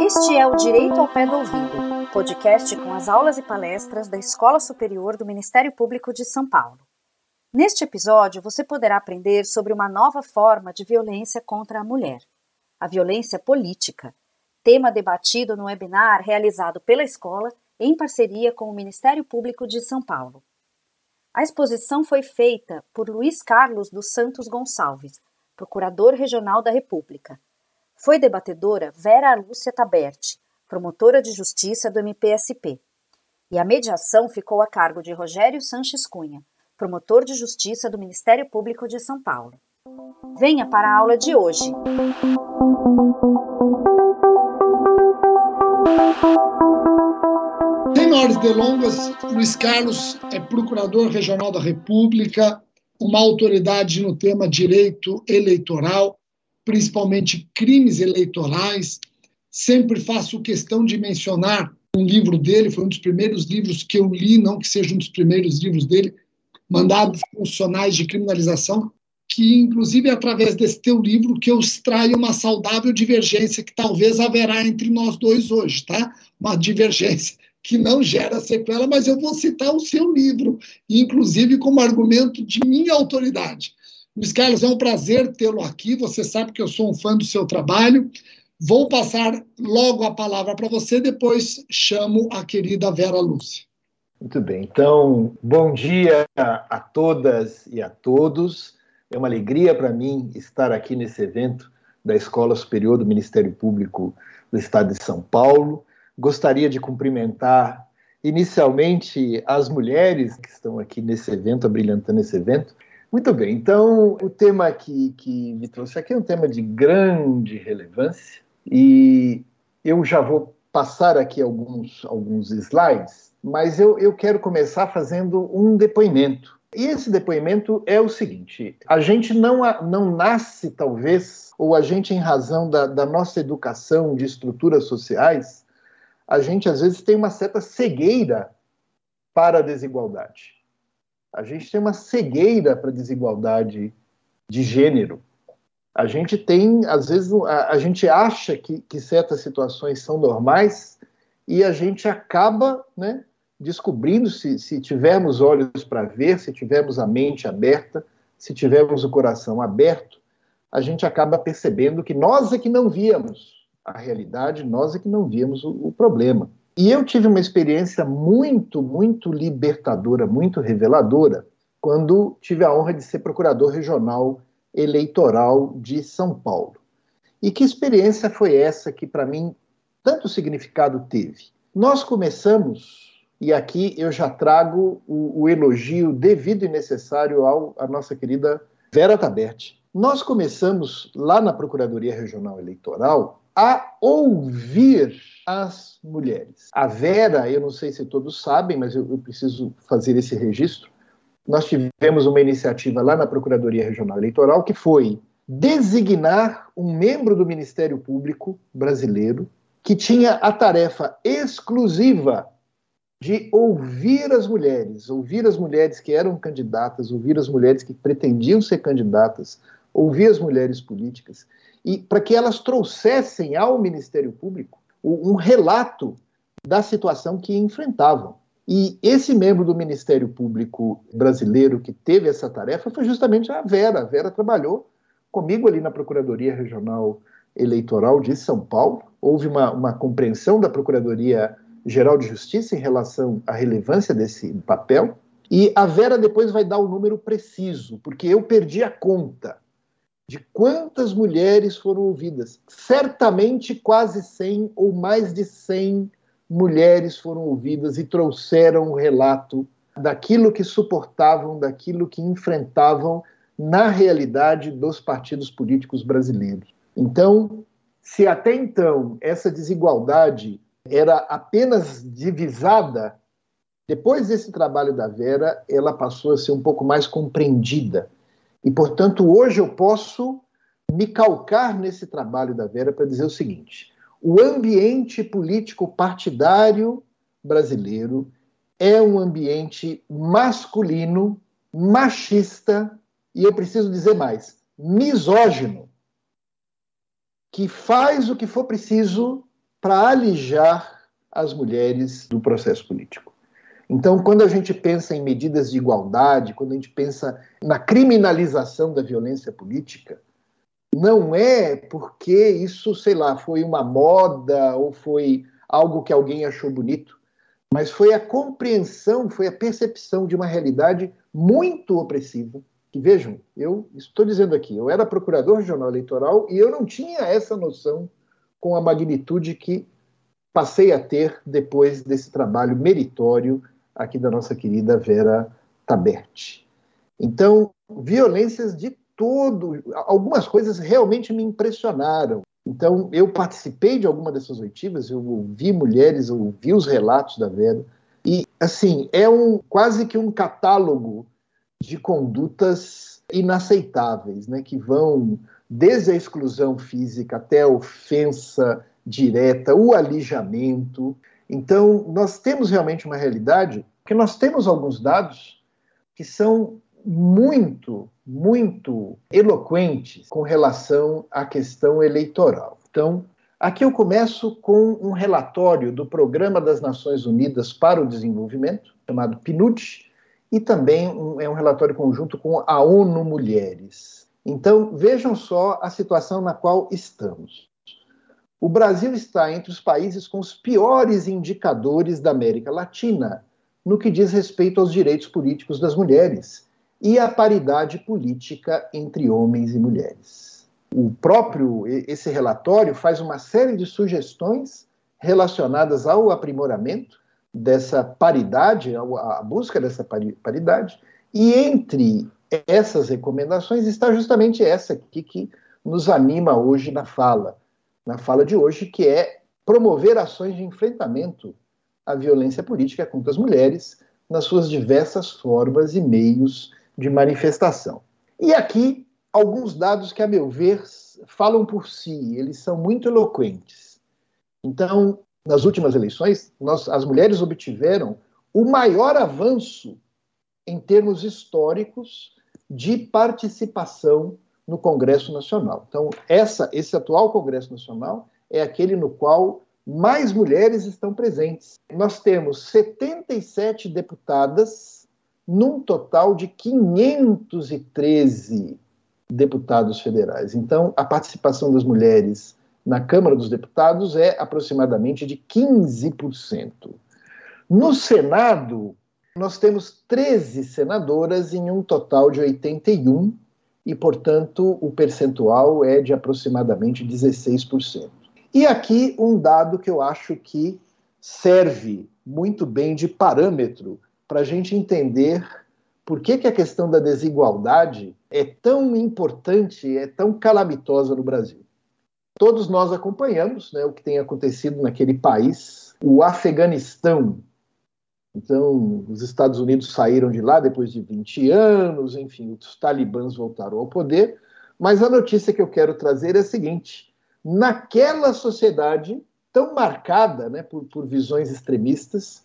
Este é o Direito ao Pé do Ouvido, podcast com as aulas e palestras da Escola Superior do Ministério Público de São Paulo. Neste episódio, você poderá aprender sobre uma nova forma de violência contra a mulher, a violência política, tema debatido no webinar realizado pela escola em parceria com o Ministério Público de São Paulo. A exposição foi feita por Luiz Carlos dos Santos Gonçalves, Procurador Regional da República. Foi debatedora Vera Lúcia Taberti, promotora de justiça do MPSP. E a mediação ficou a cargo de Rogério Sanches Cunha, promotor de justiça do Ministério Público de São Paulo. Venha para a aula de hoje. Maiores delongas, Luiz Carlos é procurador regional da República, uma autoridade no tema direito eleitoral, principalmente crimes eleitorais. Sempre faço questão de mencionar um livro dele, foi um dos primeiros livros que eu li, não que seja um dos primeiros livros dele, mandados funcionais de criminalização, que inclusive é através desse teu livro que eu extraio uma saudável divergência que talvez haverá entre nós dois hoje, tá? Uma divergência que não gera sequela, mas eu vou citar o seu livro, inclusive como argumento de minha autoridade. Luiz Carlos, é um prazer tê-lo aqui. Você sabe que eu sou um fã do seu trabalho. Vou passar logo a palavra para você, depois chamo a querida Vera Lúcia. Muito bem. Então, bom dia a todas e a todos. É uma alegria para mim estar aqui nesse evento da Escola Superior do Ministério Público do Estado de São Paulo. Gostaria de cumprimentar inicialmente as mulheres que estão aqui nesse evento, abrilhantando esse evento. Muito bem, então o tema que, que me trouxe aqui é um tema de grande relevância e eu já vou passar aqui alguns, alguns slides mas eu, eu quero começar fazendo um depoimento. E esse depoimento é o seguinte: a gente não, não nasce, talvez, ou a gente, em razão da, da nossa educação de estruturas sociais, a gente às vezes tem uma certa cegueira para a desigualdade. A gente tem uma cegueira para a desigualdade de gênero. A gente tem, às vezes, a, a gente acha que, que certas situações são normais e a gente acaba né, descobrindo se, se tivermos olhos para ver, se tivermos a mente aberta, se tivermos o coração aberto, a gente acaba percebendo que nós é que não víamos a realidade, nós é que não víamos o, o problema. E eu tive uma experiência muito, muito libertadora, muito reveladora, quando tive a honra de ser procurador regional eleitoral de São Paulo. E que experiência foi essa que, para mim, tanto significado teve? Nós começamos e aqui eu já trago o, o elogio devido e necessário ao, à nossa querida Vera Taberti. Nós começamos lá na Procuradoria Regional Eleitoral a ouvir as mulheres. A Vera, eu não sei se todos sabem, mas eu, eu preciso fazer esse registro. Nós tivemos uma iniciativa lá na Procuradoria Regional Eleitoral que foi designar um membro do Ministério Público brasileiro que tinha a tarefa exclusiva de ouvir as mulheres, ouvir as mulheres que eram candidatas, ouvir as mulheres que pretendiam ser candidatas, ouvir as mulheres políticas, e para que elas trouxessem ao Ministério Público um relato da situação que enfrentavam. E esse membro do Ministério Público brasileiro que teve essa tarefa foi justamente a Vera. A Vera trabalhou comigo ali na Procuradoria Regional Eleitoral de São Paulo. Houve uma, uma compreensão da Procuradoria Geral de Justiça em relação à relevância desse papel. E a Vera depois vai dar o número preciso, porque eu perdi a conta de quantas mulheres foram ouvidas. Certamente quase 100 ou mais de 100 mulheres foram ouvidas e trouxeram o relato daquilo que suportavam, daquilo que enfrentavam na realidade dos partidos políticos brasileiros. Então, se até então essa desigualdade era apenas divisada, depois desse trabalho da Vera, ela passou a ser um pouco mais compreendida. E, portanto, hoje eu posso me calcar nesse trabalho da Vera para dizer o seguinte: o ambiente político partidário brasileiro é um ambiente masculino machista e eu preciso dizer mais, misógino, que faz o que for preciso para alijar as mulheres do processo político. Então, quando a gente pensa em medidas de igualdade, quando a gente pensa na criminalização da violência política, não é porque isso, sei lá, foi uma moda ou foi algo que alguém achou bonito, mas foi a compreensão, foi a percepção de uma realidade muito opressiva. Que vejam, eu estou dizendo aqui, eu era procurador regional eleitoral e eu não tinha essa noção com a magnitude que passei a ter depois desse trabalho meritório aqui da nossa querida Vera Taberti. Então, violências de todo, algumas coisas realmente me impressionaram. Então, eu participei de alguma dessas oitivas, eu ouvi mulheres, eu ouvi os relatos da Vera, e, assim, é um quase que um catálogo de condutas inaceitáveis, né, que vão desde a exclusão física até a ofensa direta, o alijamento. Então, nós temos realmente uma realidade que nós temos alguns dados que são muito, muito eloquentes com relação à questão eleitoral. Então, aqui eu começo com um relatório do Programa das Nações Unidas para o Desenvolvimento, chamado PNUD, e também um, é um relatório conjunto com a ONU Mulheres. Então, vejam só a situação na qual estamos. O Brasil está entre os países com os piores indicadores da América Latina no que diz respeito aos direitos políticos das mulheres e à paridade política entre homens e mulheres. O próprio esse relatório faz uma série de sugestões relacionadas ao aprimoramento dessa paridade, a busca dessa paridade, e entre essas recomendações está justamente essa aqui que nos anima hoje na fala, na fala de hoje, que é promover ações de enfrentamento à violência política contra as mulheres nas suas diversas formas e meios de manifestação. E aqui alguns dados que, a meu ver, falam por si, eles são muito eloquentes. Então, nas últimas eleições, nós, as mulheres obtiveram o maior avanço em termos históricos de participação no Congresso Nacional. Então, essa, esse atual Congresso Nacional é aquele no qual mais mulheres estão presentes. Nós temos 77 deputadas, num total de 513 deputados federais. Então, a participação das mulheres na Câmara dos Deputados é aproximadamente de 15%. No Senado, nós temos 13 senadoras em um total de 81, e, portanto, o percentual é de aproximadamente 16%. E aqui um dado que eu acho que serve muito bem de parâmetro para a gente entender por que, que a questão da desigualdade é tão importante, é tão calamitosa no Brasil. Todos nós acompanhamos né, o que tem acontecido naquele país, o Afeganistão, então, os Estados Unidos saíram de lá depois de 20 anos, enfim, os talibãs voltaram ao poder. Mas a notícia que eu quero trazer é a seguinte: naquela sociedade tão marcada né, por, por visões extremistas,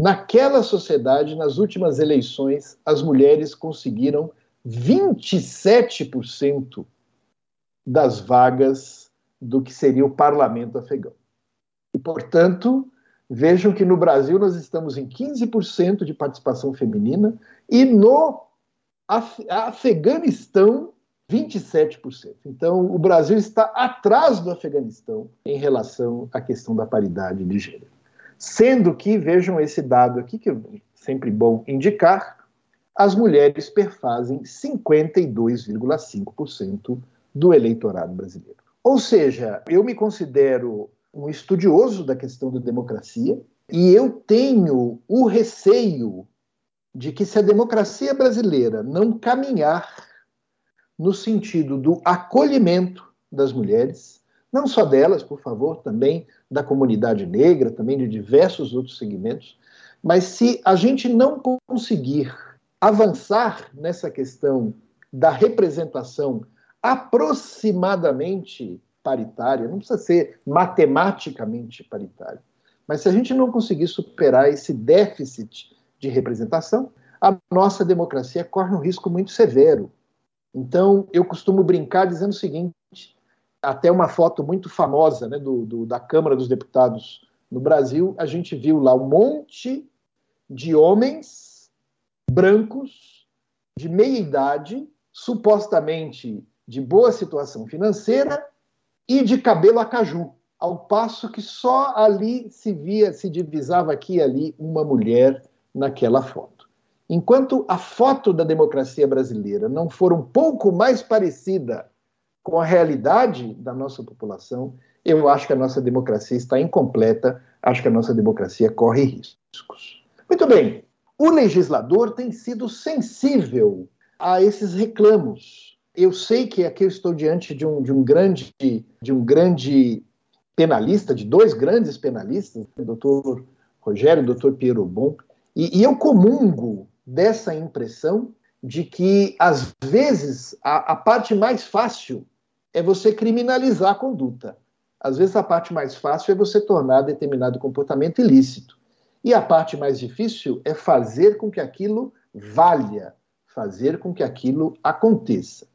naquela sociedade, nas últimas eleições, as mulheres conseguiram 27% das vagas do que seria o parlamento afegão. E, portanto, Vejam que no Brasil nós estamos em 15% de participação feminina e no Af Afeganistão 27%. Então, o Brasil está atrás do Afeganistão em relação à questão da paridade de gênero. Sendo que, vejam esse dado aqui, que é sempre bom indicar, as mulheres perfazem 52,5% do eleitorado brasileiro. Ou seja, eu me considero um estudioso da questão da democracia, e eu tenho o receio de que se a democracia brasileira não caminhar no sentido do acolhimento das mulheres, não só delas, por favor, também da comunidade negra, também de diversos outros segmentos, mas se a gente não conseguir avançar nessa questão da representação aproximadamente paritária, não precisa ser matematicamente paritária. Mas se a gente não conseguir superar esse déficit de representação, a nossa democracia corre um risco muito severo. Então, eu costumo brincar dizendo o seguinte: até uma foto muito famosa né, do, do, da Câmara dos Deputados no Brasil, a gente viu lá um monte de homens brancos de meia idade, supostamente de boa situação financeira e de cabelo a caju, ao passo que só ali se via, se divisava aqui e ali uma mulher naquela foto. Enquanto a foto da democracia brasileira não for um pouco mais parecida com a realidade da nossa população, eu acho que a nossa democracia está incompleta, acho que a nossa democracia corre riscos. Muito bem, o legislador tem sido sensível a esses reclamos. Eu sei que aqui eu estou diante de um, de um grande de um grande penalista, de dois grandes penalistas, o doutor Rogério e o doutor Piero Bon, e, e eu comungo dessa impressão de que, às vezes, a, a parte mais fácil é você criminalizar a conduta. Às vezes, a parte mais fácil é você tornar determinado comportamento ilícito. E a parte mais difícil é fazer com que aquilo valha, fazer com que aquilo aconteça.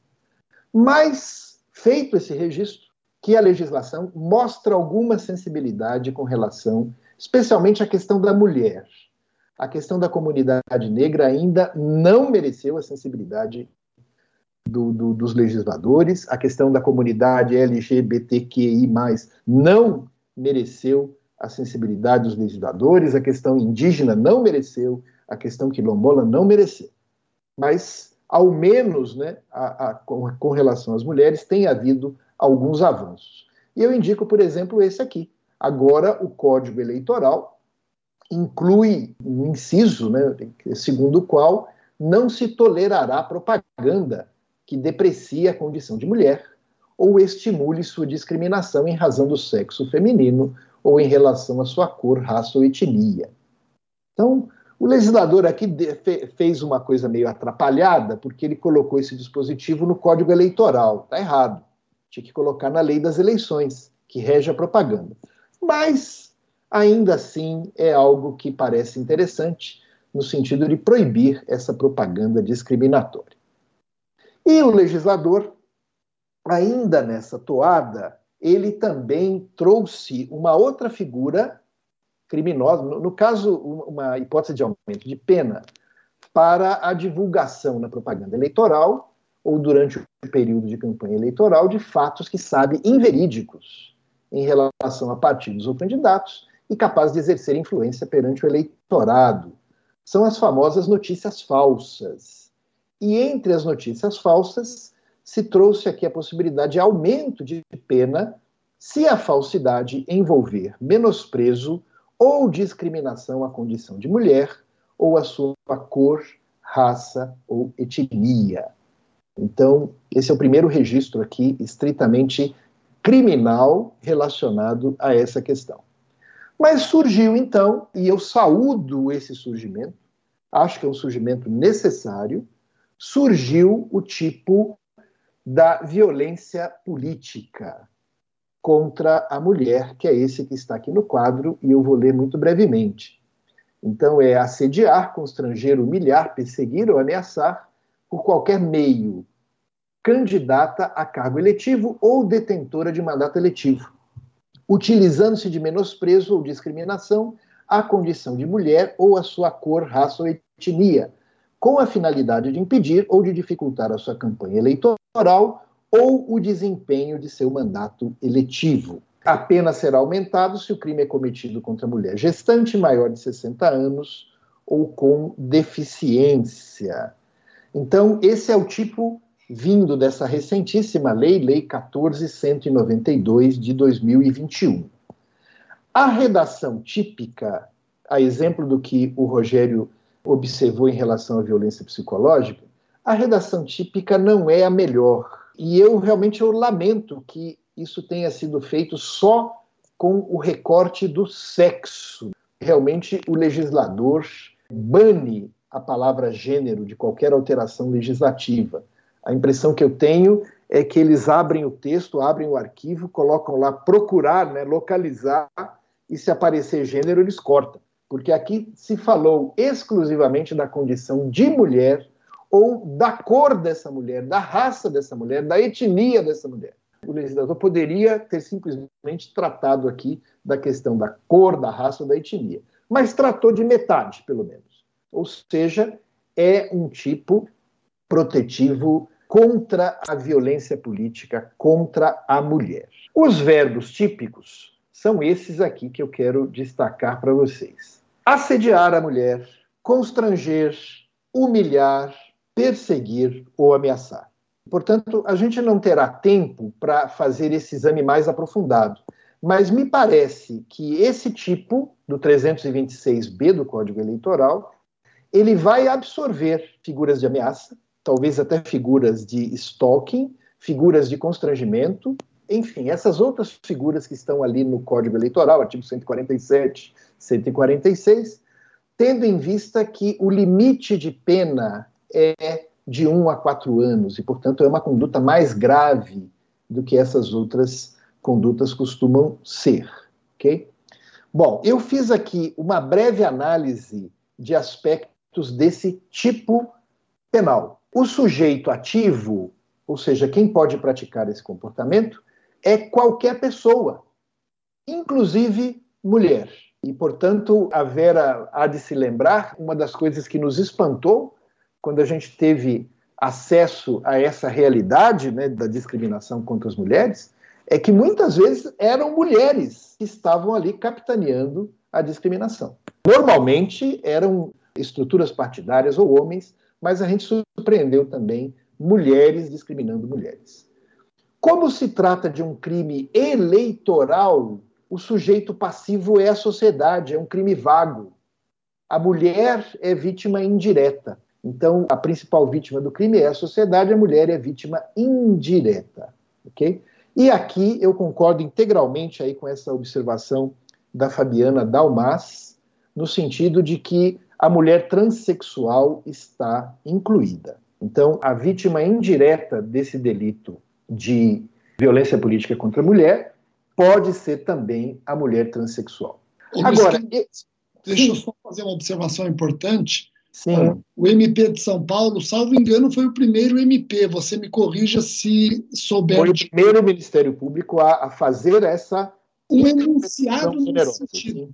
Mas, feito esse registro, que a legislação mostra alguma sensibilidade com relação, especialmente à questão da mulher. A questão da comunidade negra ainda não mereceu a sensibilidade do, do, dos legisladores, a questão da comunidade LGBTQI, não mereceu a sensibilidade dos legisladores, a questão indígena não mereceu, a questão quilombola não mereceu. Mas, ao menos, né, a, a, com, com relação às mulheres, tem havido alguns avanços. E eu indico, por exemplo, esse aqui. Agora, o Código Eleitoral inclui um inciso, né, segundo o qual não se tolerará propaganda que deprecie a condição de mulher ou estimule sua discriminação em razão do sexo feminino ou em relação à sua cor, raça ou etnia. Então, o legislador aqui fez uma coisa meio atrapalhada, porque ele colocou esse dispositivo no Código Eleitoral. Está errado. Tinha que colocar na lei das eleições, que rege a propaganda. Mas ainda assim é algo que parece interessante no sentido de proibir essa propaganda discriminatória. E o legislador, ainda nessa toada, ele também trouxe uma outra figura criminosa, no, no caso, uma hipótese de aumento de pena, para a divulgação na propaganda eleitoral ou durante o período de campanha eleitoral de fatos que sabe inverídicos em relação a partidos ou candidatos e capaz de exercer influência perante o eleitorado. São as famosas notícias falsas. E entre as notícias falsas, se trouxe aqui a possibilidade de aumento de pena se a falsidade envolver menosprezo ou discriminação à condição de mulher ou à sua cor, raça ou etnia. Então, esse é o primeiro registro aqui estritamente criminal relacionado a essa questão. Mas surgiu então, e eu saúdo esse surgimento, acho que é um surgimento necessário, surgiu o tipo da violência política contra a mulher, que é esse que está aqui no quadro, e eu vou ler muito brevemente. Então, é assediar, constranger, humilhar, perseguir ou ameaçar por qualquer meio candidata a cargo eletivo ou detentora de mandato eletivo utilizando-se de menosprezo ou discriminação à condição de mulher ou à sua cor, raça ou etnia, com a finalidade de impedir ou de dificultar a sua campanha eleitoral ou o desempenho de seu mandato eletivo. A pena será aumentada se o crime é cometido contra mulher gestante maior de 60 anos ou com deficiência. Então, esse é o tipo vindo dessa recentíssima lei, Lei 14192 de 2021. A redação típica, a exemplo do que o Rogério observou em relação à violência psicológica, a redação típica não é a melhor. E eu realmente eu lamento que isso tenha sido feito só com o recorte do sexo. Realmente o legislador bane a palavra gênero de qualquer alteração legislativa. A impressão que eu tenho é que eles abrem o texto, abrem o arquivo, colocam lá procurar, né, localizar, e se aparecer gênero, eles cortam. porque aqui se falou exclusivamente da condição de mulher ou da cor dessa mulher, da raça dessa mulher, da etnia dessa mulher. O legislador poderia ter simplesmente tratado aqui da questão da cor, da raça ou da etnia, mas tratou de metade, pelo menos. Ou seja, é um tipo protetivo contra a violência política contra a mulher. Os verbos típicos são esses aqui que eu quero destacar para vocês: assediar a mulher, constranger, humilhar, perseguir ou ameaçar. Portanto, a gente não terá tempo para fazer esse exame mais aprofundado, mas me parece que esse tipo do 326B do Código Eleitoral, ele vai absorver figuras de ameaça, talvez até figuras de stalking, figuras de constrangimento, enfim, essas outras figuras que estão ali no Código Eleitoral, artigo 147, 146, tendo em vista que o limite de pena é de um a quatro anos, e, portanto, é uma conduta mais grave do que essas outras condutas costumam ser. Ok? Bom, eu fiz aqui uma breve análise de aspectos desse tipo penal. O sujeito ativo, ou seja, quem pode praticar esse comportamento, é qualquer pessoa, inclusive mulher. E, portanto, a Vera há de se lembrar, uma das coisas que nos espantou quando a gente teve acesso a essa realidade né, da discriminação contra as mulheres, é que muitas vezes eram mulheres que estavam ali capitaneando a discriminação. Normalmente eram estruturas partidárias ou homens, mas a gente surpreendeu também mulheres discriminando mulheres. Como se trata de um crime eleitoral, o sujeito passivo é a sociedade, é um crime vago. A mulher é vítima indireta. Então, a principal vítima do crime é a sociedade, a mulher é vítima indireta, ok? E aqui eu concordo integralmente aí com essa observação da Fabiana Dalmas, no sentido de que a mulher transexual está incluída. Então, a vítima indireta desse delito de violência política contra a mulher pode ser também a mulher transexual. Agora, deixa eu só fazer uma observação importante. Sim. O MP de São Paulo, salvo engano, foi o primeiro MP. Você me corrija se souber. Foi o primeiro Ministério Público a, a fazer essa. Um enunciado nesse sentido.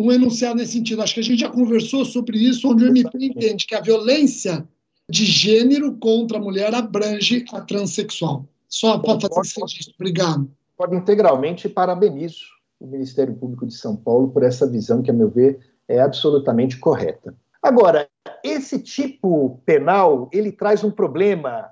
Um enunciado nesse sentido. Acho que a gente já conversou sobre isso, onde o MP entende que a violência de gênero contra a mulher abrange a transexual. Só para fazer esse registro. Obrigado. Pode integralmente parabenizo o Ministério Público de São Paulo por essa visão que, a meu ver, é absolutamente correta. Agora, esse tipo penal, ele traz um problema,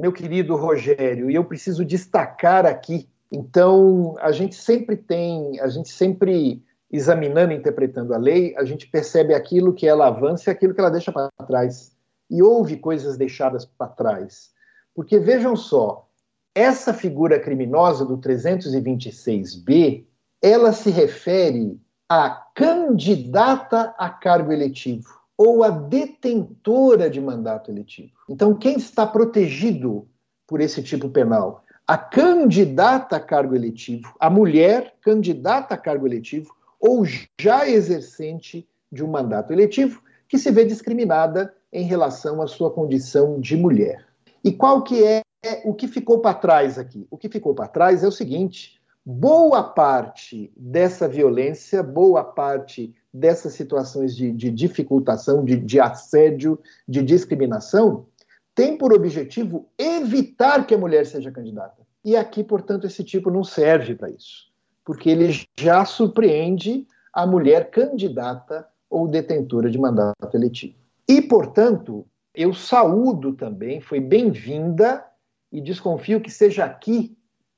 meu querido Rogério, e eu preciso destacar aqui. Então, a gente sempre tem, a gente sempre examinando e interpretando a lei, a gente percebe aquilo que ela avança e aquilo que ela deixa para trás. E houve coisas deixadas para trás. Porque vejam só, essa figura criminosa do 326B, ela se refere a candidata a cargo eletivo ou a detentora de mandato eletivo. Então, quem está protegido por esse tipo penal? A candidata a cargo eletivo, a mulher candidata a cargo eletivo ou já exercente de um mandato eletivo que se vê discriminada em relação à sua condição de mulher. E qual que é o que ficou para trás aqui? O que ficou para trás é o seguinte: boa parte dessa violência, boa parte dessas situações de, de dificultação, de, de assédio, de discriminação, tem por objetivo evitar que a mulher seja candidata. E aqui, portanto, esse tipo não serve para isso, porque ele já surpreende a mulher candidata ou detentora de mandato eletivo. E, portanto, eu saúdo também, foi bem-vinda e desconfio que seja aqui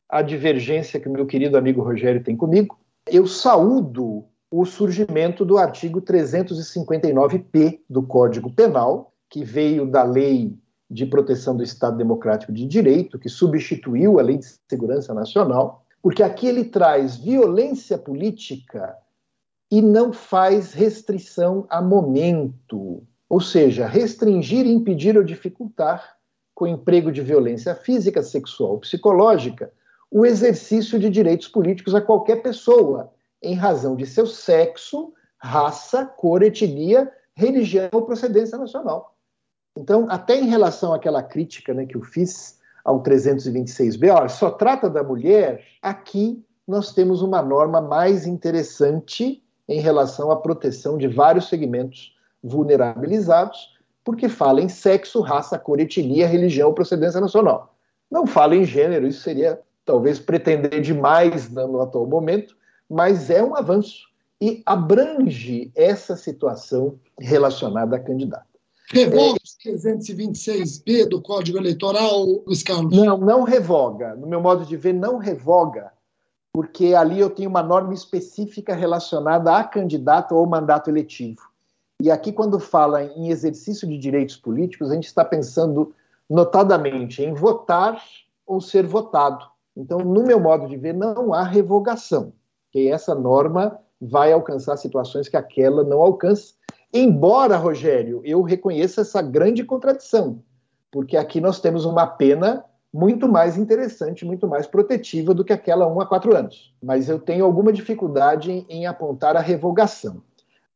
a divergência que o meu querido amigo Rogério tem comigo. Eu saúdo o surgimento do artigo 359-P do Código Penal, que veio da Lei de Proteção do Estado Democrático de Direito, que substituiu a Lei de Segurança Nacional, porque aqui ele traz violência política e não faz restrição a momento, ou seja, restringir, impedir ou dificultar com emprego de violência física, sexual, psicológica, o exercício de direitos políticos a qualquer pessoa, em razão de seu sexo, raça, cor, etnia, religião ou procedência nacional. Então, até em relação àquela crítica né, que eu fiz ao 326b, olha, só trata da mulher, aqui nós temos uma norma mais interessante em relação à proteção de vários segmentos vulnerabilizados, porque fala em sexo, raça, cor, etnia, religião ou procedência nacional. Não fala em gênero, isso seria talvez pretender demais no atual momento, mas é um avanço e abrange essa situação relacionada à candidata. Revoga o 326B do Código Eleitoral, Luiz Carlos? Não, não revoga. No meu modo de ver, não revoga, porque ali eu tenho uma norma específica relacionada a candidato ou mandato eletivo. E aqui, quando fala em exercício de direitos políticos, a gente está pensando notadamente em votar ou ser votado. Então, no meu modo de ver, não há revogação, que essa norma vai alcançar situações que aquela não alcança. Embora, Rogério, eu reconheça essa grande contradição, porque aqui nós temos uma pena muito mais interessante, muito mais protetiva do que aquela 1 a 4 anos. Mas eu tenho alguma dificuldade em, apontar a revogação.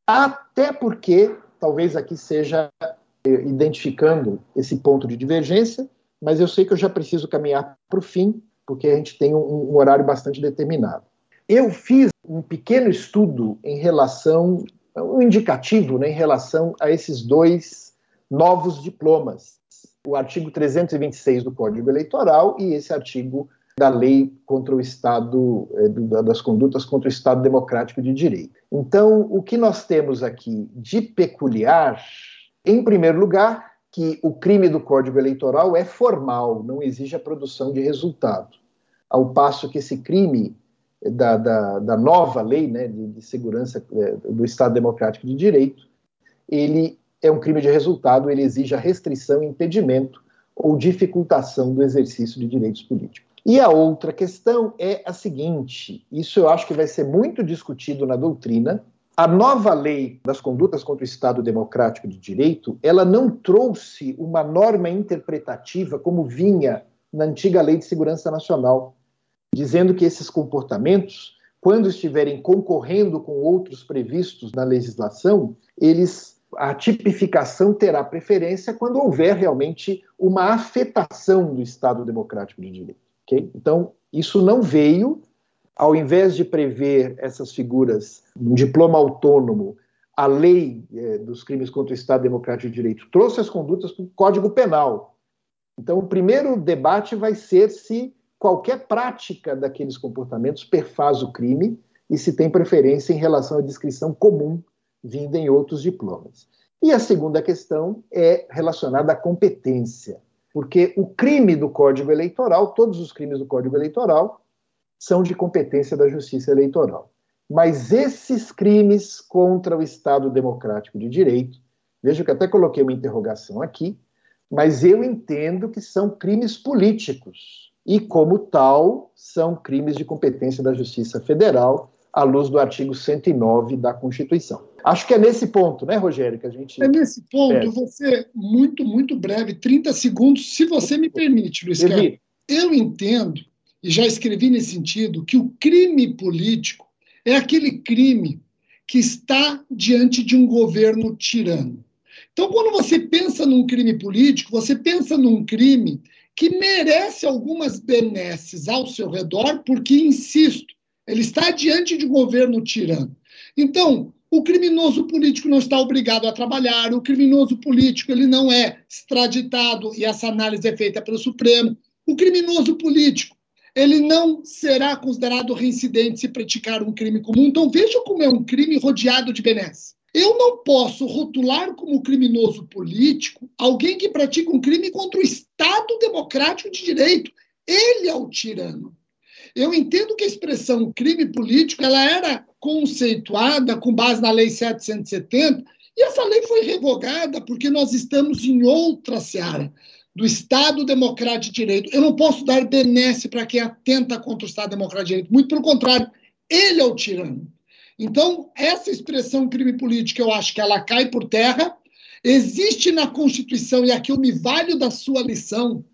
Até porque, talvez aqui seja identificando esse ponto de divergência, mas eu sei que eu já preciso caminhar para o fim, porque a gente tem um, um horário bastante determinado. Eu fiz um pequeno estudo em relação, um indicativo né, em relação a esses dois novos diplomas, o artigo 326 do Código Eleitoral e esse artigo da lei contra o Estado, é, das condutas contra o Estado Democrático de Direito. Então, o que nós temos aqui de peculiar, em primeiro lugar, que o crime do Código Eleitoral é formal, não exige a produção de resultado, ao passo que esse crime da, da, da nova lei né, de, de segurança é, do Estado Democrático de Direito, ele é um crime de resultado, ele exige a restrição, impedimento ou dificultação do exercício de direitos políticos. E a outra questão é a seguinte: isso eu acho que vai ser muito discutido na doutrina. A nova lei das condutas contra o Estado Democrático de Direito, ela não trouxe uma norma interpretativa como vinha na antiga Lei de Segurança Nacional, dizendo que esses comportamentos, quando estiverem concorrendo com outros previstos na legislação, eles a tipificação terá preferência quando houver realmente uma afetação do Estado democrático de direito. Okay? Então, isso não veio, ao invés de prever essas figuras, um diploma autônomo, a lei é, dos crimes contra o Estado democrático de direito trouxe as condutas para o Código Penal. Então, o primeiro debate vai ser se qualquer prática daqueles comportamentos perfaz o crime e se tem preferência em relação à descrição comum vinda em outros diplomas. E a segunda questão é relacionada à competência, porque o crime do Código Eleitoral, todos os crimes do Código Eleitoral, são de competência da Justiça Eleitoral. Mas esses crimes contra o Estado Democrático de Direito, veja que até coloquei uma interrogação aqui, mas eu entendo que são crimes políticos e, como tal, são crimes de competência da Justiça Federal, à luz do artigo 109 da Constituição. Acho que é nesse ponto, né, Rogério, que a gente. É nesse ponto, é. eu vou ser muito, muito breve, 30 segundos, se você me permite, Luiz Carlos. Eu entendo, e já escrevi nesse sentido, que o crime político é aquele crime que está diante de um governo tirano. Então, quando você pensa num crime político, você pensa num crime que merece algumas benesses ao seu redor, porque, insisto, ele está diante de um governo tirano. Então, o criminoso político não está obrigado a trabalhar, o criminoso político ele não é extraditado, e essa análise é feita pelo Supremo. O criminoso político ele não será considerado reincidente se praticar um crime comum. Então, veja como é um crime rodeado de benesses. Eu não posso rotular como criminoso político alguém que pratica um crime contra o Estado democrático de direito. Ele é o tirano. Eu entendo que a expressão crime político ela era conceituada com base na Lei 770 e essa lei foi revogada porque nós estamos em outra seara do Estado Democrático de Direito. Eu não posso dar benesse para quem atenta contra o Estado Democrático de Direito. Muito pelo contrário, ele é o tirano. Então, essa expressão crime político, eu acho que ela cai por terra. Existe na Constituição, e aqui eu me valho da sua lição,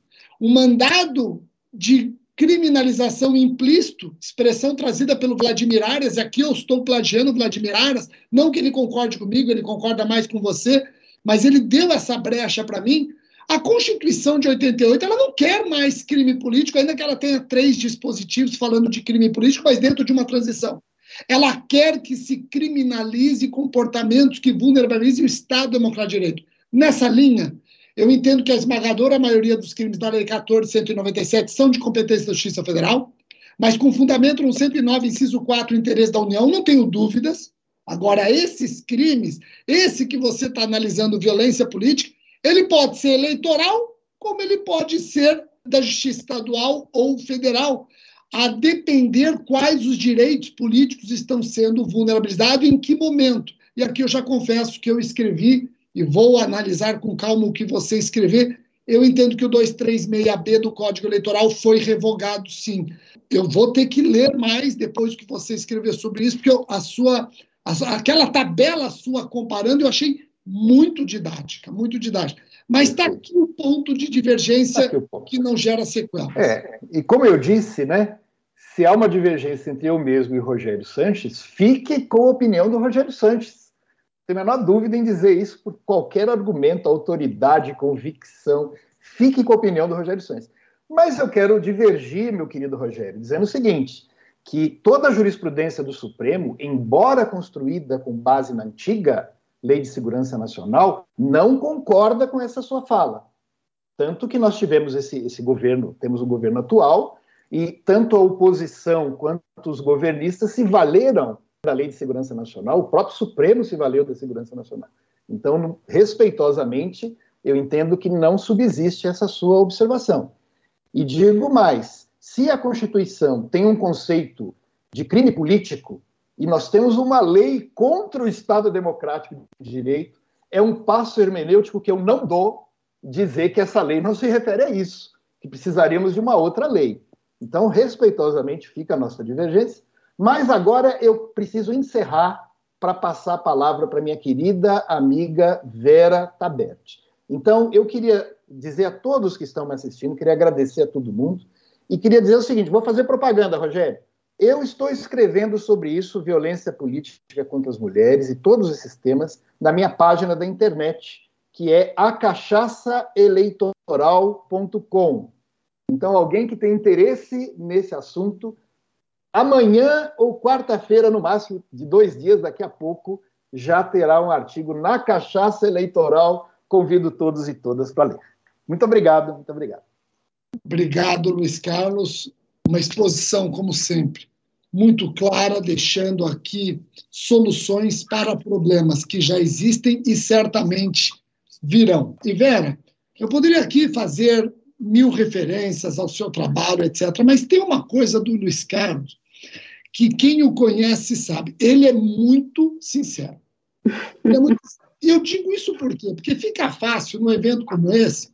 um mandado de criminalização implícito, expressão trazida pelo Vladimir Aras, e aqui eu estou plagiando o Vladimir Aras, não que ele concorde comigo, ele concorda mais com você, mas ele deu essa brecha para mim. A Constituição de 88 ela não quer mais crime político, ainda que ela tenha três dispositivos falando de crime político, mas dentro de uma transição. Ela quer que se criminalize comportamentos que vulnerabilizem o Estado Democrático de Direito. Nessa linha, eu entendo que a esmagadora maioria dos crimes da Lei 14.197 são de competência da Justiça Federal, mas com fundamento no 109, inciso 4, interesse da União, não tenho dúvidas. Agora, esses crimes, esse que você está analisando, violência política, ele pode ser eleitoral, como ele pode ser da Justiça Estadual ou Federal, a depender quais os direitos políticos estão sendo vulnerabilizados e em que momento. E aqui eu já confesso que eu escrevi e vou analisar com calma o que você escrever. Eu entendo que o 236B do Código Eleitoral foi revogado, sim. Eu vou ter que ler mais depois que você escrever sobre isso, porque a sua, a, aquela tabela sua comparando eu achei muito didática, muito didática. Mas está aqui o ponto de divergência tá ponto. que não gera sequela. É, e como eu disse, né, se há uma divergência entre eu mesmo e Rogério Sanches, fique com a opinião do Rogério Sanches tem a menor dúvida em dizer isso por qualquer argumento, autoridade, convicção. Fique com a opinião do Rogério Santos. Mas eu quero divergir, meu querido Rogério, dizendo o seguinte: que toda a jurisprudência do Supremo, embora construída com base na antiga Lei de Segurança Nacional, não concorda com essa sua fala. Tanto que nós tivemos esse, esse governo, temos o governo atual, e tanto a oposição quanto os governistas se valeram da Lei de Segurança Nacional, o próprio Supremo se valeu da Segurança Nacional. Então, respeitosamente, eu entendo que não subsiste essa sua observação. E digo mais: se a Constituição tem um conceito de crime político e nós temos uma lei contra o Estado Democrático de Direito, é um passo hermenêutico que eu não dou dizer que essa lei não se refere a isso, que precisaríamos de uma outra lei. Então, respeitosamente, fica a nossa divergência, mas agora eu preciso encerrar para passar a palavra para minha querida amiga Vera Taberti. Então, eu queria dizer a todos que estão me assistindo, queria agradecer a todo mundo e queria dizer o seguinte: vou fazer propaganda, Rogério. Eu estou escrevendo sobre isso, violência política contra as mulheres e todos esses temas, na minha página da internet, que é acachaçaeleitoral.com. Então, alguém que tem interesse nesse assunto, Amanhã ou quarta-feira, no máximo de dois dias, daqui a pouco, já terá um artigo na Cachaça Eleitoral. Convido todos e todas para ler. Muito obrigado, muito obrigado. Obrigado, Luiz Carlos. Uma exposição, como sempre, muito clara, deixando aqui soluções para problemas que já existem e certamente virão. E Vera, eu poderia aqui fazer mil referências ao seu trabalho, etc., mas tem uma coisa do Luiz Carlos que quem o conhece sabe. Ele é muito sincero. É muito... E eu digo isso por quê? Porque fica fácil, num evento como esse,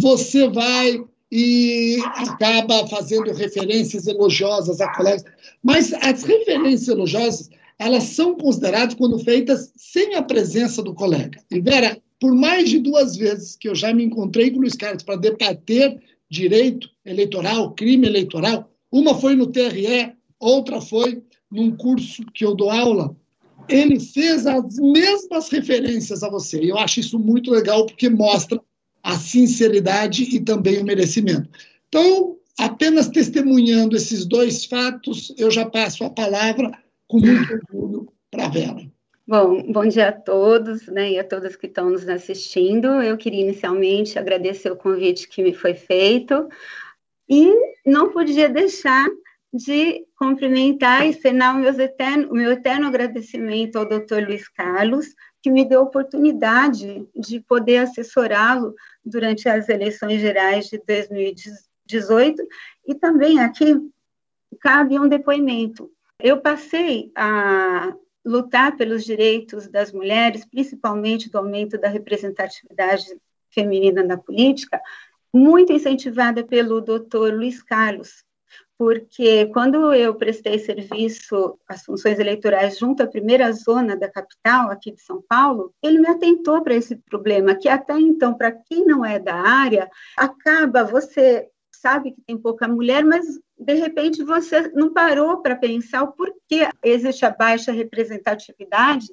você vai e acaba fazendo referências elogiosas a colegas. Mas as referências elogiosas, elas são consideradas quando feitas sem a presença do colega. E Vera, por mais de duas vezes que eu já me encontrei com o Luiz Carlos para debater direito eleitoral, crime eleitoral, uma foi no TRE, outra foi num curso que eu dou aula. Ele fez as mesmas referências a você. E eu acho isso muito legal porque mostra a sinceridade e também o merecimento. Então, apenas testemunhando esses dois fatos, eu já passo a palavra com muito orgulho para a Vera. Bom, bom dia a todos né, e a todas que estão nos assistindo. Eu queria inicialmente agradecer o convite que me foi feito e não podia deixar de cumprimentar e externar o, eterno, o meu eterno agradecimento ao Dr. Luiz Carlos, que me deu a oportunidade de poder assessorá-lo durante as eleições gerais de 2018 e também aqui cabe um depoimento. Eu passei a lutar pelos direitos das mulheres, principalmente do aumento da representatividade feminina na política, muito incentivada pelo Dr. Luiz Carlos, porque quando eu prestei serviço às funções eleitorais junto à primeira zona da capital, aqui de São Paulo, ele me atentou para esse problema, que até então, para quem não é da área, acaba você sabe que tem pouca mulher, mas de repente você não parou para pensar o porquê existe a baixa representatividade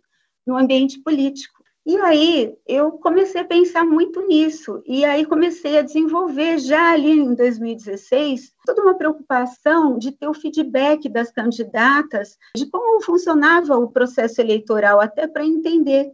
no ambiente político. E aí eu comecei a pensar muito nisso, e aí comecei a desenvolver já ali em 2016 toda uma preocupação de ter o feedback das candidatas, de como funcionava o processo eleitoral, até para entender.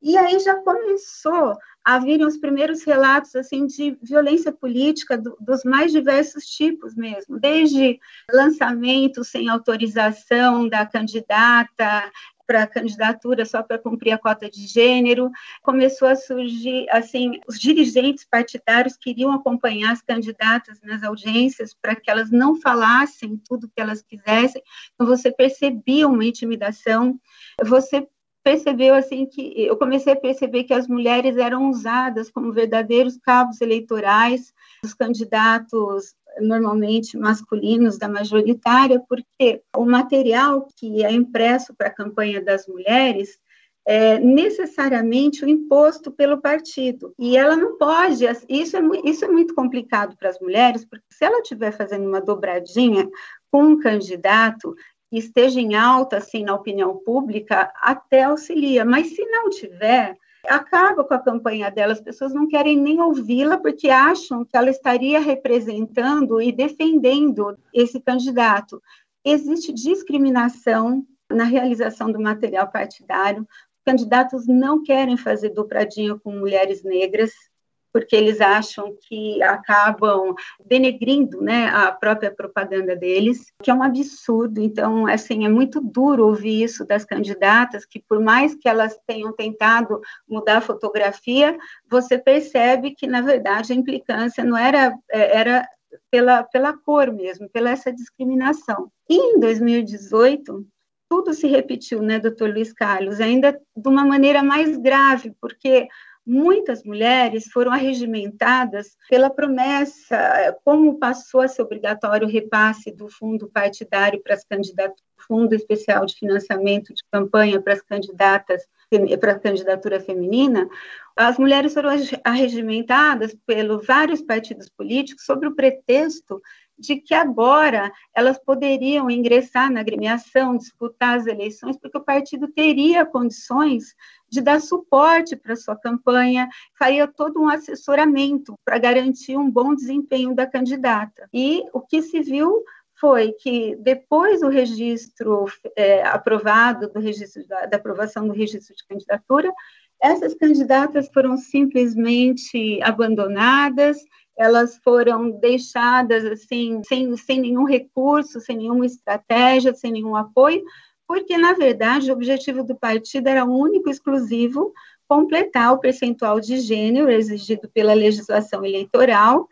E aí já começou a virem os primeiros relatos assim de violência política do, dos mais diversos tipos mesmo, desde lançamento sem autorização da candidata, para candidatura só para cumprir a cota de gênero, começou a surgir, assim, os dirigentes partidários queriam acompanhar as candidatas nas audiências para que elas não falassem tudo que elas quisessem, então você percebia uma intimidação, você percebeu assim que eu comecei a perceber que as mulheres eram usadas como verdadeiros cabos eleitorais, os candidatos normalmente masculinos da majoritária, porque o material que é impresso para a campanha das mulheres é necessariamente o imposto pelo partido. E ela não pode, isso é, isso é muito complicado para as mulheres, porque se ela estiver fazendo uma dobradinha com um candidato esteja em alta assim na opinião pública, até auxilia, mas se não tiver, acaba com a campanha dela, as pessoas não querem nem ouvi-la porque acham que ela estaria representando e defendendo esse candidato. Existe discriminação na realização do material partidário. Candidatos não querem fazer dobradinha com mulheres negras, porque eles acham que acabam denegrindo né, a própria propaganda deles, que é um absurdo. Então, assim, é muito duro ouvir isso das candidatas, que por mais que elas tenham tentado mudar a fotografia, você percebe que, na verdade, a implicância não era, é, era pela, pela cor mesmo, pela essa discriminação. E em 2018, tudo se repetiu, né, doutor Luiz Carlos, ainda de uma maneira mais grave, porque muitas mulheres foram arregimentadas pela promessa, como passou a ser obrigatório o repasse do fundo partidário para as candidatas, fundo especial de financiamento de campanha para as candidatas para a candidatura feminina, as mulheres foram arregimentadas pelos vários partidos políticos sobre o pretexto de que agora elas poderiam ingressar na agremiação, disputar as eleições, porque o partido teria condições de dar suporte para sua campanha, faria todo um assessoramento para garantir um bom desempenho da candidata. E o que se viu foi que depois do registro é, aprovado, do registro da, da aprovação do registro de candidatura, essas candidatas foram simplesmente abandonadas, elas foram deixadas assim, sem, sem nenhum recurso, sem nenhuma estratégia, sem nenhum apoio, porque, na verdade, o objetivo do partido era único e exclusivo completar o percentual de gênero exigido pela legislação eleitoral,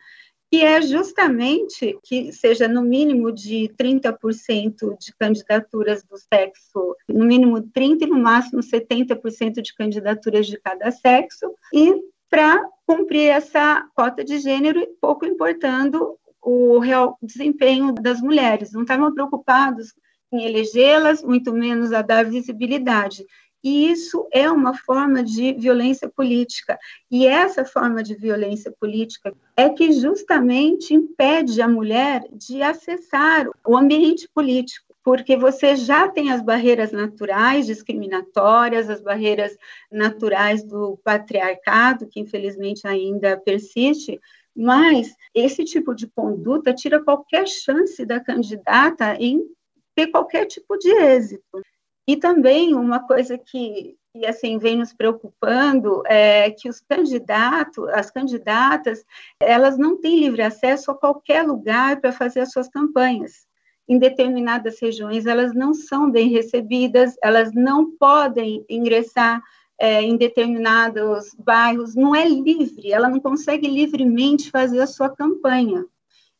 que é justamente que seja no mínimo de 30% de candidaturas do sexo, no mínimo 30% e no máximo 70% de candidaturas de cada sexo, e para cumprir essa cota de gênero, pouco importando o real desempenho das mulheres. Não estavam preocupados em elegê-las, muito menos a dar visibilidade. E isso é uma forma de violência política. E essa forma de violência política é que justamente impede a mulher de acessar o ambiente político porque você já tem as barreiras naturais discriminatórias, as barreiras naturais do patriarcado, que infelizmente ainda persiste, mas esse tipo de conduta tira qualquer chance da candidata em ter qualquer tipo de êxito. E também uma coisa que, que assim vem nos preocupando é que os candidatos, as candidatas, elas não têm livre acesso a qualquer lugar para fazer as suas campanhas em determinadas regiões elas não são bem recebidas, elas não podem ingressar é, em determinados bairros, não é livre, ela não consegue livremente fazer a sua campanha.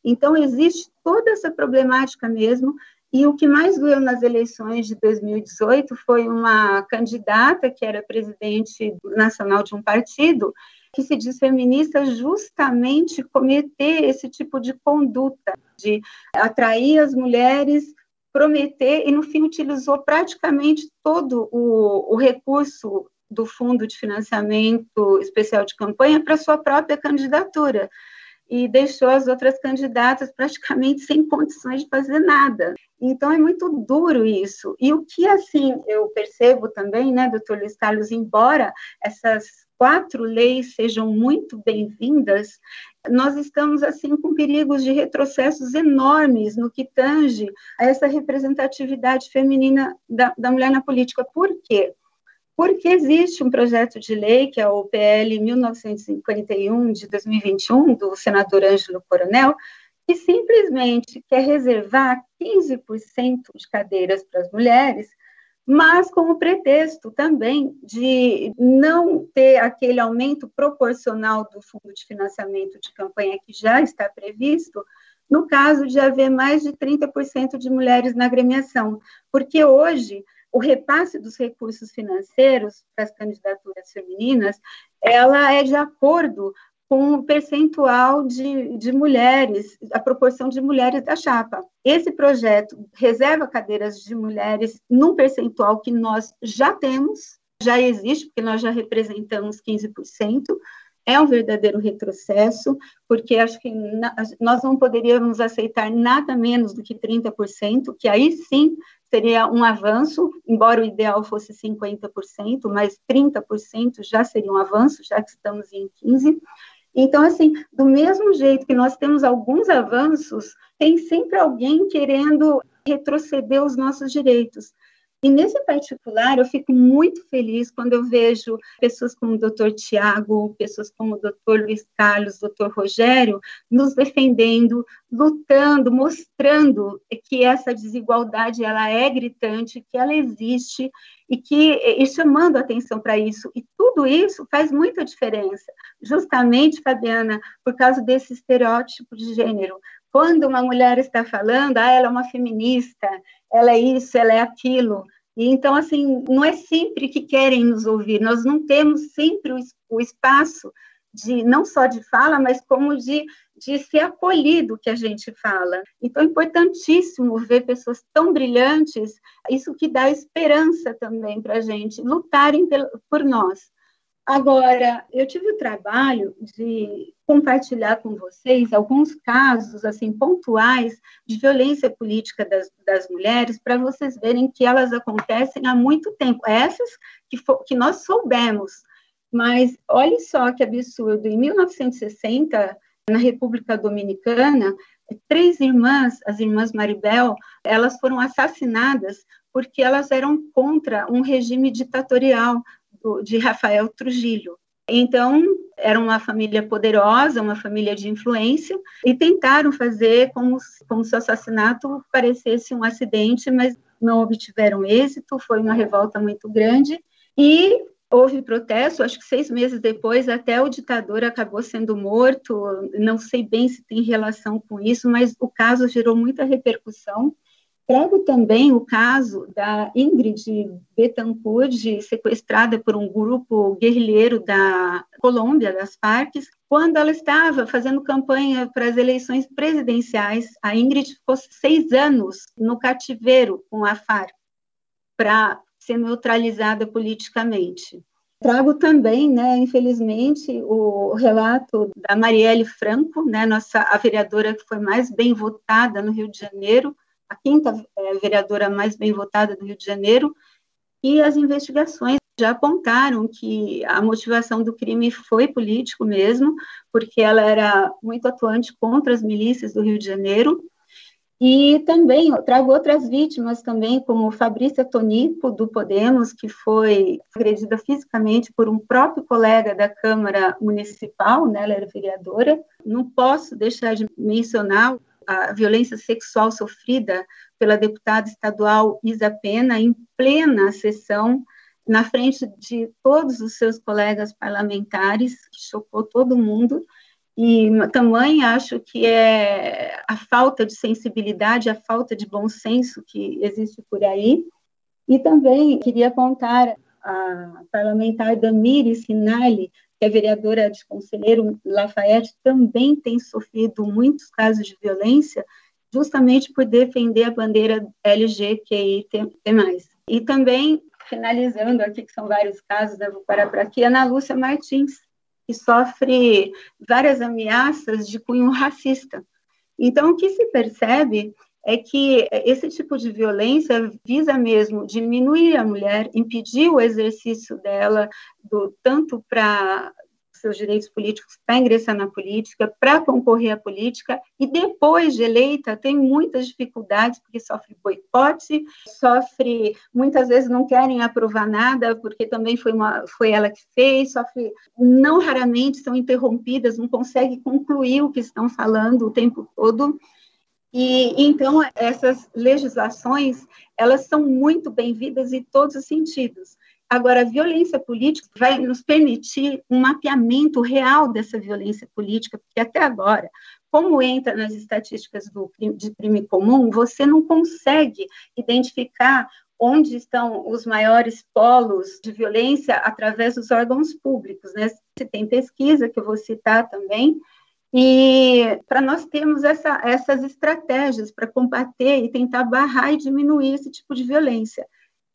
Então, existe toda essa problemática mesmo, e o que mais doeu nas eleições de 2018 foi uma candidata que era presidente nacional de um partido, que se diz feminista justamente cometer esse tipo de conduta, de atrair as mulheres, prometer, e no fim utilizou praticamente todo o, o recurso do Fundo de Financiamento Especial de Campanha para sua própria candidatura. e deixou as outras candidatas praticamente sem condições de fazer nada. Então é muito duro isso. E o que assim eu percebo também, né, doutor Luiz Carlos, embora essas quatro leis sejam muito bem-vindas, nós estamos assim com perigos de retrocessos enormes no que tange a essa representatividade feminina da, da mulher na política. Por quê? Porque existe um projeto de lei, que é o PL 1951 de 2021, do senador Ângelo Coronel, que simplesmente quer reservar 15% de cadeiras para as mulheres mas com o pretexto também de não ter aquele aumento proporcional do fundo de financiamento de campanha que já está previsto, no caso de haver mais de 30% de mulheres na agremiação, porque hoje o repasse dos recursos financeiros para as candidaturas femininas, ela é de acordo com o percentual de, de mulheres, a proporção de mulheres da chapa. Esse projeto reserva cadeiras de mulheres num percentual que nós já temos, já existe, porque nós já representamos 15%, é um verdadeiro retrocesso, porque acho que nós não poderíamos aceitar nada menos do que 30%, que aí sim seria um avanço, embora o ideal fosse 50%, mas 30% já seria um avanço, já que estamos em 15%. Então, assim, do mesmo jeito que nós temos alguns avanços, tem sempre alguém querendo retroceder os nossos direitos. E nesse particular, eu fico muito feliz quando eu vejo pessoas como o doutor Tiago, pessoas como o doutor Luiz Carlos, doutor Rogério, nos defendendo, lutando, mostrando que essa desigualdade ela é gritante, que ela existe e que e chamando atenção para isso. E tudo isso faz muita diferença, justamente, Fabiana, por causa desse estereótipo de gênero. Quando uma mulher está falando, ah, ela é uma feminista, ela é isso, ela é aquilo. E então, assim, não é sempre que querem nos ouvir, nós não temos sempre o, o espaço de não só de fala, mas como de, de ser acolhido que a gente fala. Então, é importantíssimo ver pessoas tão brilhantes, isso que dá esperança também para a gente, lutarem por nós. Agora, eu tive o trabalho de compartilhar com vocês alguns casos assim pontuais de violência política das, das mulheres para vocês verem que elas acontecem há muito tempo. Essas que, for, que nós soubemos, mas olhe só que absurdo. Em 1960, na República Dominicana, três irmãs, as irmãs Maribel, elas foram assassinadas porque elas eram contra um regime ditatorial de Rafael Trujillo. Então, era uma família poderosa, uma família de influência, e tentaram fazer como, como se o assassinato parecesse um acidente, mas não obtiveram êxito, foi uma revolta muito grande, e houve protesto, acho que seis meses depois, até o ditador acabou sendo morto, não sei bem se tem relação com isso, mas o caso gerou muita repercussão, Trago também o caso da Ingrid Betancourt, sequestrada por um grupo guerrilheiro da Colômbia, das Farc, quando ela estava fazendo campanha para as eleições presidenciais. A Ingrid ficou seis anos no cativeiro com a Farc para ser neutralizada politicamente. Trago também, né, infelizmente, o relato da Marielle Franco, né, nossa a vereadora que foi mais bem votada no Rio de Janeiro, a quinta é, vereadora mais bem votada do Rio de Janeiro, e as investigações já apontaram que a motivação do crime foi político mesmo, porque ela era muito atuante contra as milícias do Rio de Janeiro. E também trago outras vítimas também, como Fabrícia Tonico, do Podemos, que foi agredida fisicamente por um próprio colega da Câmara Municipal, né, ela era vereadora. Não posso deixar de mencionar a violência sexual sofrida pela deputada estadual Isa Pena em plena sessão, na frente de todos os seus colegas parlamentares, chocou todo mundo. E também acho que é a falta de sensibilidade, a falta de bom senso que existe por aí. E também queria apontar a parlamentar Damires Rinaldi, que vereadora de Conselheiro Lafayette, também tem sofrido muitos casos de violência, justamente por defender a bandeira LGQI+. E também, finalizando aqui, que são vários casos, né, vou parar por aqui, Ana Lúcia Martins, que sofre várias ameaças de cunho racista. Então, o que se percebe é que esse tipo de violência visa mesmo diminuir a mulher, impedir o exercício dela, do, tanto para seus direitos políticos para ingressar na política, para concorrer à política, e depois de eleita tem muitas dificuldades, porque sofre boicote, sofre, muitas vezes não querem aprovar nada, porque também foi, uma, foi ela que fez, sofre, não raramente são interrompidas, não conseguem concluir o que estão falando o tempo todo, e então essas legislações, elas são muito bem-vindas em todos os sentidos. Agora, a violência política vai nos permitir um mapeamento real dessa violência política, porque até agora, como entra nas estatísticas do, de crime comum, você não consegue identificar onde estão os maiores polos de violência através dos órgãos públicos. Né? Você tem pesquisa, que eu vou citar também, e para nós termos essa, essas estratégias para combater e tentar barrar e diminuir esse tipo de violência.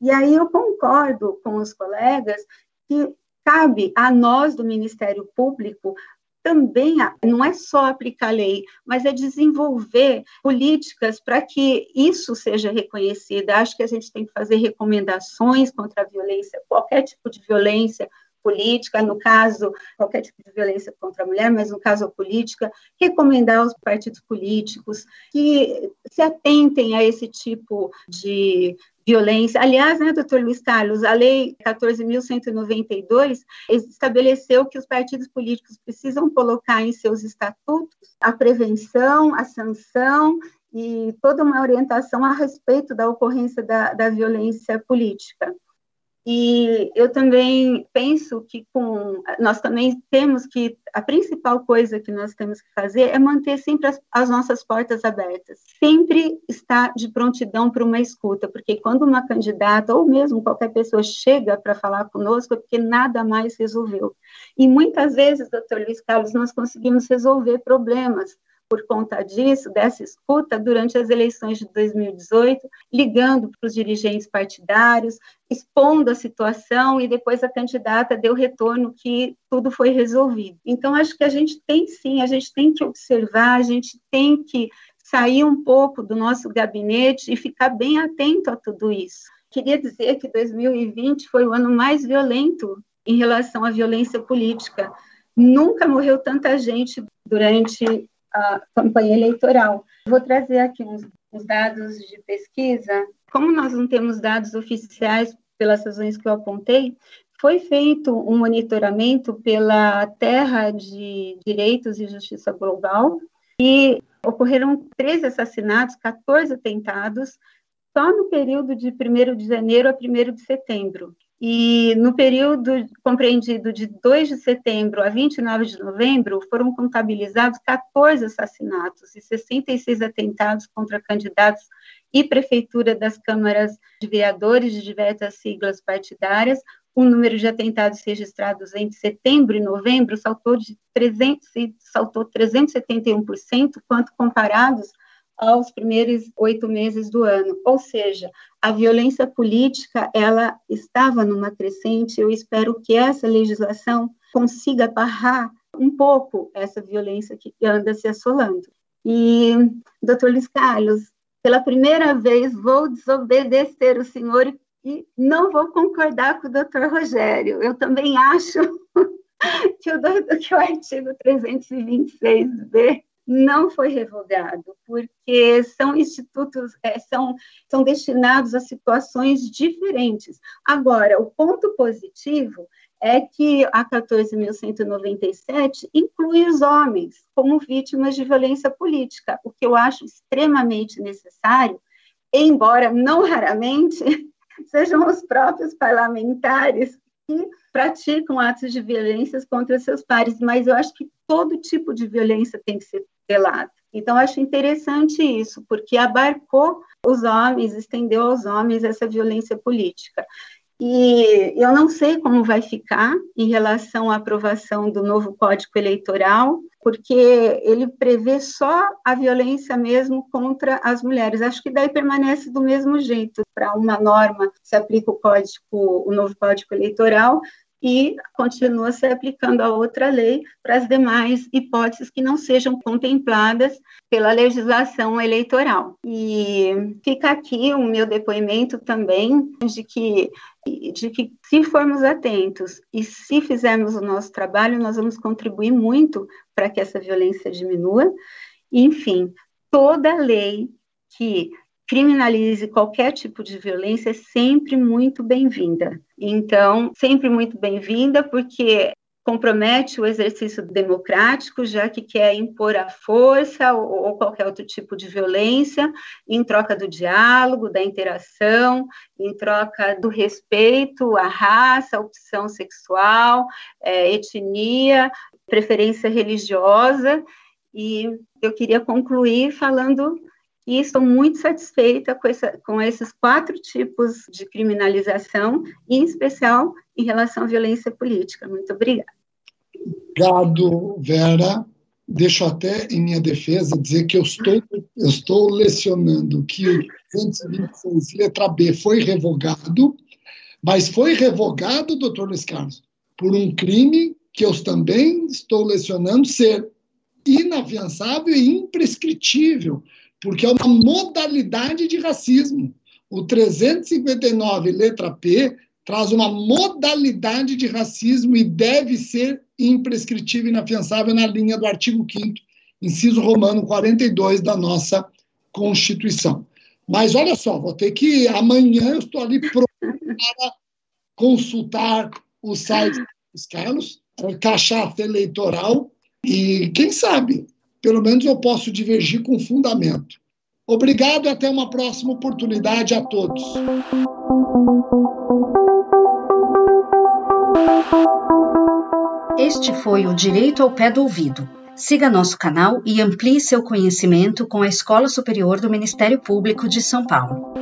E aí eu concordo com os colegas que cabe a nós do Ministério Público também não é só aplicar lei, mas é desenvolver políticas para que isso seja reconhecido. Acho que a gente tem que fazer recomendações contra a violência, qualquer tipo de violência, política, no caso, qualquer tipo de violência contra a mulher, mas no caso a política, recomendar aos partidos políticos que se atentem a esse tipo de violência. Aliás, né, doutor Luiz Carlos, a lei 14.192 estabeleceu que os partidos políticos precisam colocar em seus estatutos a prevenção, a sanção e toda uma orientação a respeito da ocorrência da, da violência política. E eu também penso que com nós também temos que a principal coisa que nós temos que fazer é manter sempre as, as nossas portas abertas, sempre estar de prontidão para uma escuta, porque quando uma candidata ou mesmo qualquer pessoa chega para falar conosco é porque nada mais resolveu. E muitas vezes, doutor Luiz Carlos, nós conseguimos resolver problemas por conta disso, dessa escuta, durante as eleições de 2018, ligando para os dirigentes partidários, expondo a situação e depois a candidata deu retorno que tudo foi resolvido. Então, acho que a gente tem sim, a gente tem que observar, a gente tem que sair um pouco do nosso gabinete e ficar bem atento a tudo isso. Queria dizer que 2020 foi o ano mais violento em relação à violência política. Nunca morreu tanta gente durante a campanha eleitoral. Vou trazer aqui uns, uns dados de pesquisa. Como nós não temos dados oficiais pelas razões que eu apontei, foi feito um monitoramento pela Terra de Direitos e Justiça Global e ocorreram 13 assassinatos, 14 atentados, só no período de 1 de janeiro a 1 de setembro. E no período compreendido de 2 de setembro a 29 de novembro, foram contabilizados 14 assassinatos e 66 atentados contra candidatos e prefeitura das câmaras de vereadores de diversas siglas partidárias. O número de atentados registrados entre setembro e novembro saltou de 300, saltou 371%, quanto comparados aos primeiros oito meses do ano. Ou seja, a violência política ela estava numa crescente. Eu espero que essa legislação consiga barrar um pouco essa violência que anda se assolando. E, doutor Luiz Carlos, pela primeira vez vou desobedecer o senhor e não vou concordar com o doutor Rogério. Eu também acho que o, que o artigo 326b não foi revogado, porque são institutos, é, são, são destinados a situações diferentes. Agora, o ponto positivo é que a 14.197 inclui os homens como vítimas de violência política, o que eu acho extremamente necessário, embora não raramente sejam os próprios parlamentares que praticam atos de violência contra seus pares, mas eu acho que todo tipo de violência tem que ser velado. Então, acho interessante isso, porque abarcou os homens, estendeu aos homens essa violência política. E eu não sei como vai ficar em relação à aprovação do novo Código Eleitoral, porque ele prevê só a violência mesmo contra as mulheres. Acho que daí permanece do mesmo jeito. Para uma norma se aplica o código, o novo Código Eleitoral, e continua se aplicando a outra lei para as demais hipóteses que não sejam contempladas pela legislação eleitoral. E fica aqui o meu depoimento também de que de que se formos atentos e se fizermos o nosso trabalho, nós vamos contribuir muito para que essa violência diminua. Enfim, toda lei que criminalize qualquer tipo de violência é sempre muito bem-vinda. Então, sempre muito bem-vinda, porque compromete o exercício democrático, já que quer impor a força ou, ou, qualquer outro tipo de violência, em troca do diálogo, da interação, em troca do respeito à raça, opção sexual, é, etnia, preferência religiosa. E eu queria concluir falando e estou muito satisfeita com, essa, com esses quatro tipos de criminalização, em especial em relação à violência política. Muito obrigada. Obrigado, Vera. Deixo até em minha defesa dizer que eu estou, eu estou lecionando que o 226, letra B, foi revogado, mas foi revogado, doutor Luiz Carlos, por um crime que eu também estou lecionando ser inafiançável e imprescritível, porque é uma modalidade de racismo. O 359, letra P, traz uma modalidade de racismo e deve ser imprescritível e inafiançável na linha do artigo 5 inciso romano 42 da nossa Constituição. Mas olha só, vou ter que amanhã eu estou ali pronto para consultar o site dos Carlos, cachaça eleitoral, e quem sabe pelo menos eu posso divergir com fundamento. Obrigado e até uma próxima oportunidade a todos. Este foi o Direito ao Pé do Ouvido. Siga nosso canal e amplie seu conhecimento com a Escola Superior do Ministério Público de São Paulo.